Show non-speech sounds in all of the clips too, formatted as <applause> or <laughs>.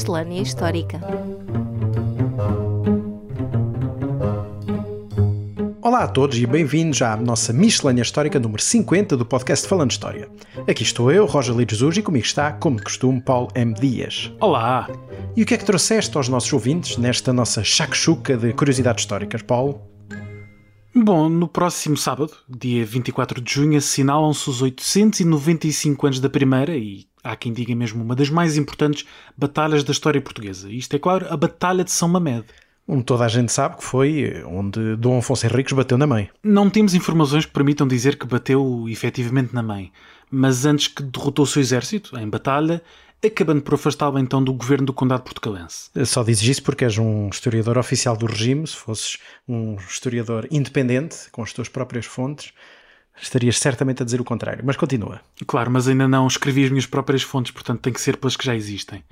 Miscelânea Histórica. Olá a todos e bem-vindos à nossa miscelânea histórica número 50 do podcast Falando História. Aqui estou eu, Roger Lides e comigo está, como de costume, Paulo M. Dias. Olá! E o que é que trouxeste aos nossos ouvintes nesta nossa chacuchuca de curiosidades históricas, Paulo? Bom, no próximo sábado, dia 24 de junho, assinalam-se os 895 anos da primeira e, há quem diga mesmo, uma das mais importantes batalhas da história portuguesa. Isto é, claro, a Batalha de São Mamed. Onde toda a gente sabe que foi onde Dom Afonso Henriques bateu na mãe. Não temos informações que permitam dizer que bateu efetivamente na mãe, mas antes que derrotou o seu exército, em batalha, acabando por afastá-lo então do governo do Condado Portucalense. Só dizes isso porque és um historiador oficial do regime, se fosses um historiador independente, com as tuas próprias fontes, estarias certamente a dizer o contrário. Mas continua. Claro, mas ainda não escrevi as minhas próprias fontes, portanto tem que ser pelas que já existem.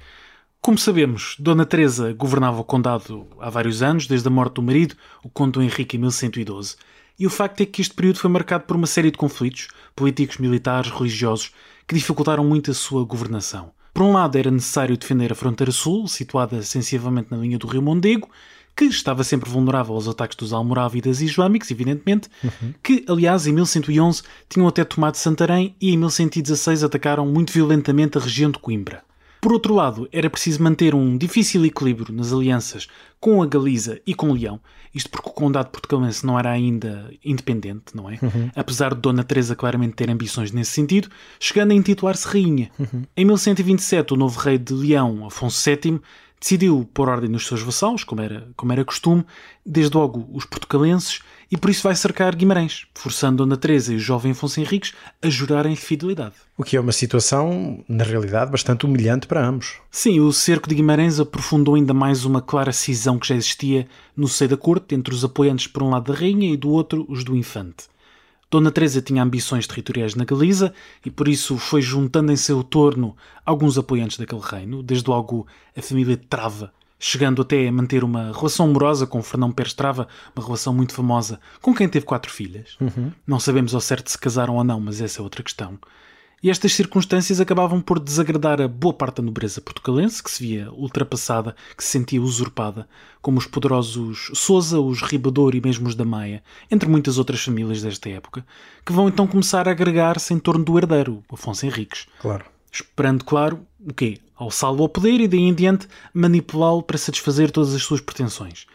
Como sabemos, Dona Teresa governava o condado há vários anos, desde a morte do marido, o conde Henrique em 1112. E o facto é que este período foi marcado por uma série de conflitos políticos, militares, religiosos, que dificultaram muito a sua governação. Por um lado, era necessário defender a fronteira sul, situada sensivelmente na linha do rio Mondego, que estava sempre vulnerável aos ataques dos almorávidas islâmicos, evidentemente, uhum. que, aliás, em 1111 tinham até tomado Santarém e em 1116 atacaram muito violentamente a região de Coimbra. Por outro lado, era preciso manter um difícil equilíbrio nas alianças com a Galiza e com Leão, isto porque o Condado Portugalense não era ainda independente, não é? Uhum. Apesar de Dona Teresa claramente ter ambições nesse sentido, chegando a intitular-se rainha. Uhum. Em 1127, o novo rei de Leão, Afonso VII, decidiu pôr ordem nos seus vassalos, como era, como era costume, desde logo os portucalenses, e por isso vai cercar Guimarães, forçando Dona Teresa e o jovem Afonso Henriques a jurarem fidelidade. O que é uma situação, na realidade, bastante humilhante para ambos. Sim, o cerco de Guimarães aprofundou ainda mais uma clara cisão que já existia no seio da corte entre os apoiantes por um lado da rainha e do outro os do infante. Dona Teresa tinha ambições territoriais na Galiza e por isso foi juntando em seu torno alguns apoiantes daquele reino, desde logo a família de Trava, chegando até a manter uma relação amorosa com Fernão Pérez Trava, uma relação muito famosa, com quem teve quatro filhas. Uhum. Não sabemos ao certo se casaram ou não, mas essa é outra questão. E estas circunstâncias acabavam por desagradar a boa parte da nobreza portugalense, que se via ultrapassada, que se sentia usurpada, como os poderosos Sousa, os Ribador e mesmo os da Maia, entre muitas outras famílias desta época, que vão então começar a agregar-se em torno do herdeiro, Afonso Henriques. Claro. Esperando, claro, o quê? Ao salvo ao poder e daí em diante manipulá-lo para satisfazer todas as suas pretensões.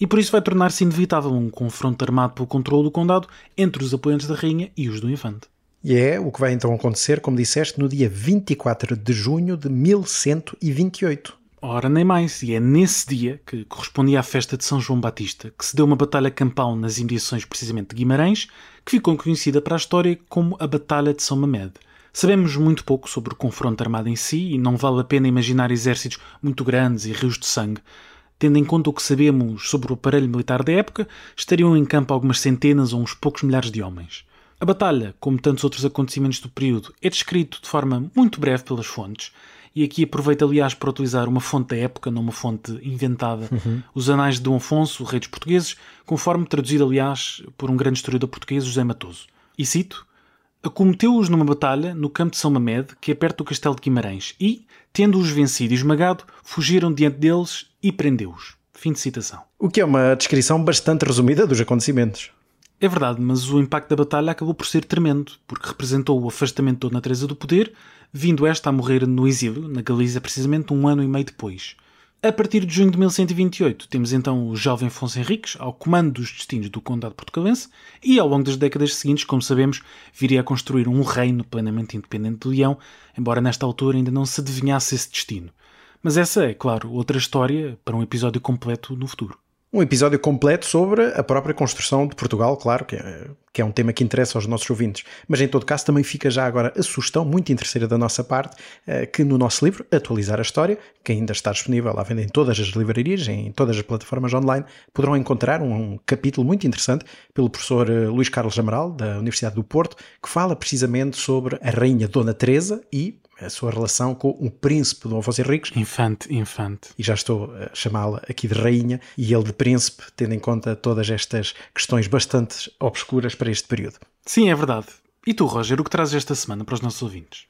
E por isso vai tornar-se inevitável um confronto armado pelo controle do condado entre os apoiantes da rainha e os do infante. E é o que vai então acontecer, como disseste, no dia 24 de junho de 1128. Ora, nem mais, e é nesse dia, que correspondia à festa de São João Batista, que se deu uma batalha campal nas imediações precisamente de Guimarães, que ficou conhecida para a história como a Batalha de São Mamed. Sabemos muito pouco sobre o confronto armado em si e não vale a pena imaginar exércitos muito grandes e rios de sangue. Tendo em conta o que sabemos sobre o aparelho militar da época, estariam em campo algumas centenas ou uns poucos milhares de homens. A batalha, como tantos outros acontecimentos do período, é descrito de forma muito breve pelas fontes, e aqui aproveito aliás para utilizar uma fonte da época, não uma fonte inventada, uhum. os Anais de Dom Afonso, rei dos portugueses, conforme traduzido aliás por um grande historiador português, José Matoso. E cito: Acometeu-os numa batalha no campo de São Mamed, que é perto do castelo de Guimarães, e, tendo-os vencido e esmagado, fugiram diante deles e prendeu-os. Fim de citação. O que é uma descrição bastante resumida dos acontecimentos. É verdade, mas o impacto da batalha acabou por ser tremendo, porque representou o afastamento de Dona Teresa do poder, vindo esta a morrer no exílio, na Galiza, precisamente um ano e meio depois. A partir de junho de 1128, temos então o jovem Afonso Henriques ao comando dos destinos do Condado Portugalense e, ao longo das décadas seguintes, como sabemos, viria a construir um reino plenamente independente de Leão, embora nesta altura ainda não se adivinhasse esse destino. Mas essa é, claro, outra história para um episódio completo no futuro um episódio completo sobre a própria construção de Portugal, claro, que é, que é, um tema que interessa aos nossos ouvintes. Mas em todo caso também fica já agora a sugestão muito interesseira da nossa parte, eh, que no nosso livro, Atualizar a História, que ainda está disponível à venda em todas as livrarias, em todas as plataformas online, poderão encontrar um, capítulo muito interessante pelo professor eh, Luís Carlos Amaral, da Universidade do Porto, que fala precisamente sobre a Rainha Dona Teresa e a sua relação com o príncipe Dom Afonso Henriques. Infante, infante. E já estou a chamá-la aqui de rainha e ele de príncipe, tendo em conta todas estas questões bastante obscuras para este período. Sim, é verdade. E tu, Roger, o que trazes esta semana para os nossos ouvintes?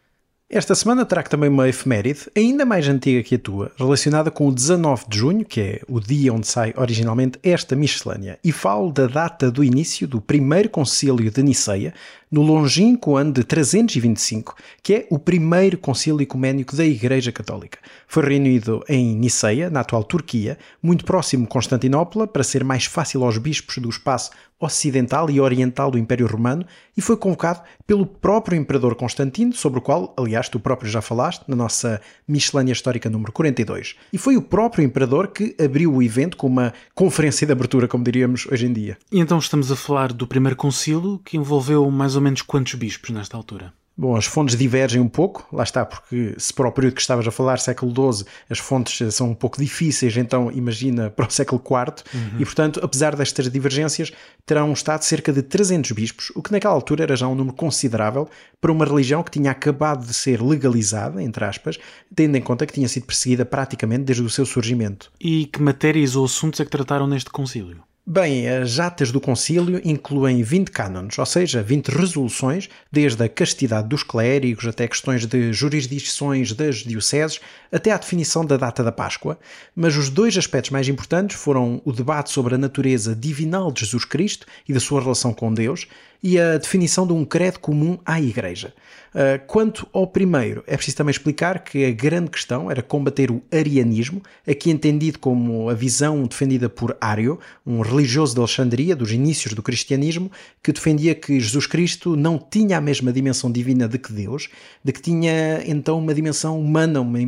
Esta semana trago também uma efeméride, ainda mais antiga que a tua, relacionada com o 19 de junho, que é o dia onde sai originalmente esta miscelânea, e falo da data do início do primeiro concílio de Niceia, no longínquo ano de 325, que é o primeiro concílio ecuménico da Igreja Católica. Foi reunido em Niceia, na atual Turquia, muito próximo de Constantinopla, para ser mais fácil aos bispos do espaço ocidental e oriental do Império Romano, e foi convocado pelo próprio Imperador Constantino, sobre o qual, aliás, tu próprio já falaste na nossa miscelânea histórica número 42. E foi o próprio Imperador que abriu o evento com uma conferência de abertura, como diríamos hoje em dia. E então estamos a falar do primeiro concílio, que envolveu mais ou menos quantos bispos nesta altura? Bom, as fontes divergem um pouco, lá está, porque se para o período que estavas a falar, século XII, as fontes são um pouco difíceis, então imagina <laughs> para o século IV, uhum. e portanto, apesar destas divergências, terão estado cerca de 300 bispos, o que naquela altura era já um número considerável para uma religião que tinha acabado de ser legalizada, entre aspas, tendo em conta que tinha sido perseguida praticamente desde o seu surgimento. E que matérias ou assuntos é que trataram neste concílio? Bem, as atas do concílio incluem 20 cânones, ou seja, 20 resoluções, desde a castidade dos clérigos até questões de jurisdições das dioceses, até à definição da data da Páscoa. Mas os dois aspectos mais importantes foram o debate sobre a natureza divinal de Jesus Cristo e da sua relação com Deus, e a definição de um credo comum à Igreja. Uh, quanto ao primeiro, é preciso também explicar que a grande questão era combater o arianismo, aqui entendido como a visão defendida por Ario, um religioso de Alexandria, dos inícios do cristianismo, que defendia que Jesus Cristo não tinha a mesma dimensão divina de que Deus, de que tinha então uma dimensão humana, uma,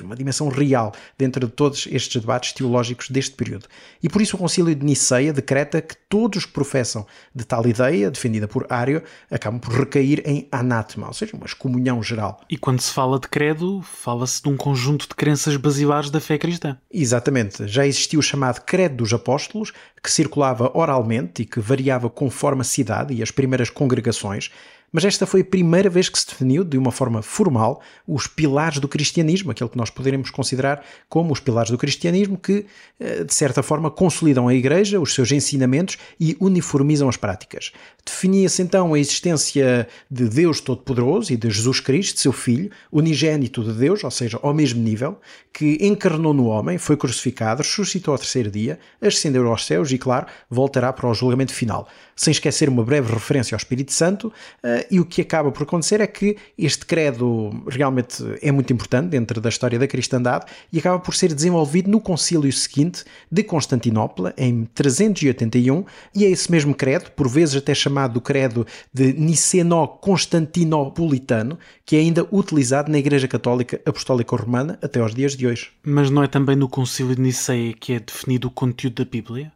uma dimensão real, dentro de todos estes debates teológicos deste período. E por isso o Concílio de Niceia decreta que todos que professam de tal ideia, defendida por Ario, acabam por recair em anátema, ou seja, uma excomunhão geral. E quando se fala de credo, fala-se de um conjunto de crenças basilares da fé cristã. Exatamente. Já existiu o chamado Credo dos Apóstolos, que circulava oralmente e que variava conforme a cidade e as primeiras congregações, mas esta foi a primeira vez que se definiu, de uma forma formal, os pilares do cristianismo, aquilo que nós poderemos considerar como os pilares do cristianismo, que, eh, de certa forma, consolidam a Igreja, os seus ensinamentos e uniformizam as práticas. Definia-se então a existência de Deus Todo-Poderoso e de Jesus Cristo, seu Filho, unigênito de Deus, ou seja, ao mesmo nível, que encarnou no homem, foi crucificado, ressuscitou ao terceiro dia, ascendeu aos céus e, claro, voltará para o julgamento final. Sem esquecer uma breve referência ao Espírito Santo eh, e o que acaba por acontecer é que este credo realmente é muito importante dentro da história da cristandade e acaba por ser desenvolvido no concílio seguinte de Constantinopla, em 381, e é esse mesmo credo, por vezes até chamado do credo de Niceno-Constantinopolitano, que é ainda utilizado na Igreja Católica Apostólica Romana até aos dias de hoje. Mas não é também no concílio de Niceia que é definido o conteúdo da Bíblia?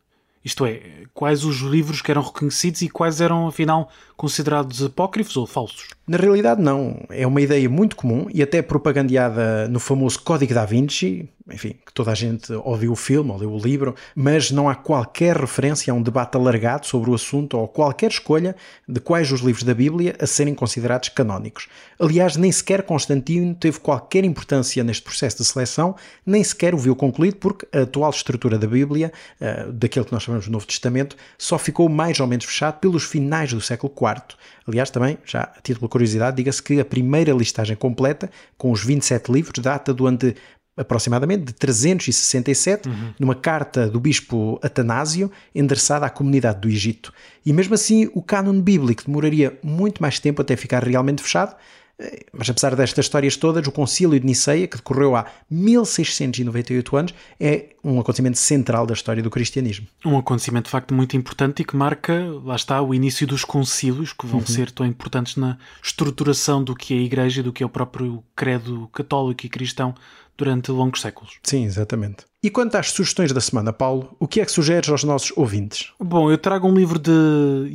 Isto é, quais os livros que eram reconhecidos e quais eram, afinal, considerados apócrifos ou falsos? Na realidade, não. É uma ideia muito comum e até propagandeada no famoso Código da Vinci, enfim, que toda a gente ouviu o filme ou leu o livro, mas não há qualquer referência a um debate alargado sobre o assunto ou qualquer escolha de quais os livros da Bíblia a serem considerados canónicos. Aliás, nem sequer Constantino teve qualquer importância neste processo de seleção, nem sequer o viu concluído, porque a atual estrutura da Bíblia, uh, daquilo que nós chamamos de Novo Testamento, só ficou mais ou menos fechado pelos finais do século IV. Aliás, também, já a título de curiosidade, diga-se que a primeira listagem completa, com os 27 livros, data do ano de aproximadamente de 367, uhum. numa carta do bispo Atanásio, endereçada à comunidade do Egito. E mesmo assim, o cânon bíblico demoraria muito mais tempo até ficar realmente fechado, eh, mas apesar destas histórias todas, o Concílio de Niceia, que decorreu há 1698 anos, é um acontecimento central da história do cristianismo. Um acontecimento de facto muito importante e que marca, lá está, o início dos concílios, que vão uhum. ser tão importantes na estruturação do que é a Igreja e do que é o próprio credo católico e cristão durante longos séculos. Sim, exatamente. E quanto às sugestões da semana, Paulo, o que é que sugeres aos nossos ouvintes? Bom, eu trago um livro de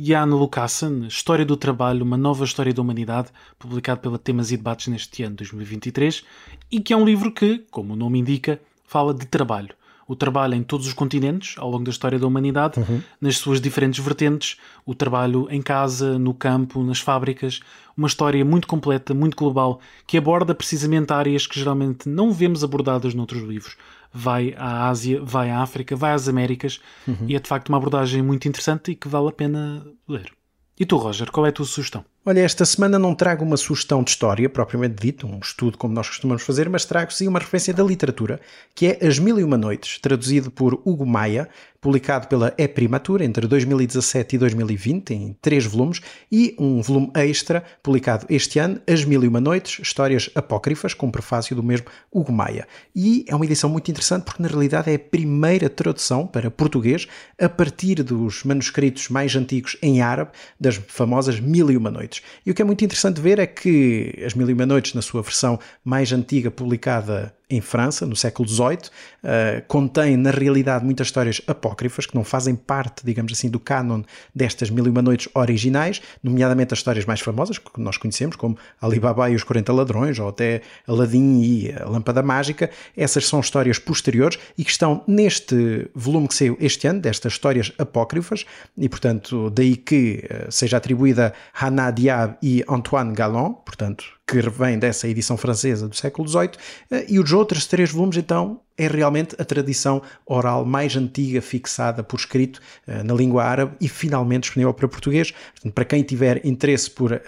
Jan Lucassen, História do Trabalho, uma nova história da humanidade, publicado pela Temas e Debates neste ano 2023, e que é um livro que, como o nome indica, fala de trabalho o trabalho em todos os continentes ao longo da história da humanidade, uhum. nas suas diferentes vertentes, o trabalho em casa, no campo, nas fábricas, uma história muito completa, muito global, que aborda precisamente áreas que geralmente não vemos abordadas noutros livros. Vai à Ásia, vai à África, vai às Américas, uhum. e é de facto uma abordagem muito interessante e que vale a pena ler. E tu, Roger, qual é a tua sugestão? Olha, esta semana não trago uma sugestão de história, propriamente dito, um estudo como nós costumamos fazer, mas trago sim uma referência da literatura, que é As Mil e Uma Noites, traduzido por Hugo Maia, publicado pela E Primatura entre 2017 e 2020, em três volumes, e um volume extra, publicado este ano, As Mil e Uma Noites, Histórias Apócrifas, com prefácio do mesmo Hugo Maia. E é uma edição muito interessante porque, na realidade, é a primeira tradução para português a partir dos manuscritos mais antigos em árabe, das famosas Mil e Uma Noites. E o que é muito interessante ver é que As Mil e Uma Noites, na sua versão mais antiga, publicada em França, no século XVIII, uh, contém na realidade muitas histórias apócrifas que não fazem parte, digamos assim, do cânon destas Mil e Uma Noites originais, nomeadamente as histórias mais famosas que nós conhecemos, como Alibaba e os 40 Ladrões, ou até Aladim e a Lâmpada Mágica. Essas são histórias posteriores e que estão neste volume que saiu este ano, destas histórias apócrifas, e portanto daí que uh, seja atribuída a Hannah Diab e Antoine Galland, portanto que vem dessa edição francesa do século XVIII, eh, e os outros três volumes, então, é realmente a tradição oral mais antiga fixada por escrito uh, na língua árabe e finalmente disponível para português. Portanto, para quem tiver interesse por uh,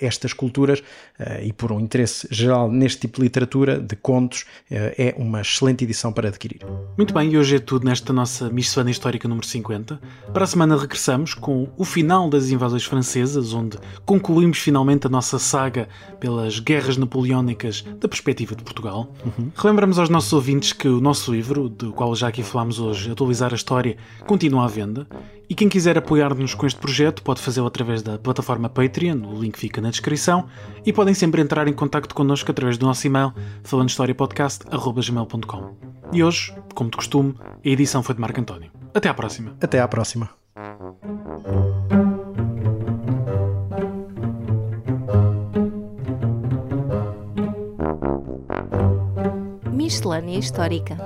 estas culturas uh, e por um interesse geral neste tipo de literatura, de contos, é uma excelente edição para adquirir. Muito bem, e hoje é tudo nesta nossa Missão Histórica número 50. Para a semana regressamos com o final das invasões francesas, onde concluímos finalmente a nossa saga pelas guerras napoleónicas da perspectiva de Portugal. Uhum. Relembramos aos nossos ouvintes que o nosso livro, do qual já aqui falámos hoje, Atualizar a História, continua à venda. E quem quiser apoiar-nos com este projeto pode fazê-lo através da plataforma Patreon, o link fica na descrição, e podem sempre entrar em contato connosco através do nosso e-mail falandohistoriapodcast.gmail.com. E hoje, como de costume, a edição foi de Marco António. Até à próxima. Até à próxima. Miscelânea Histórica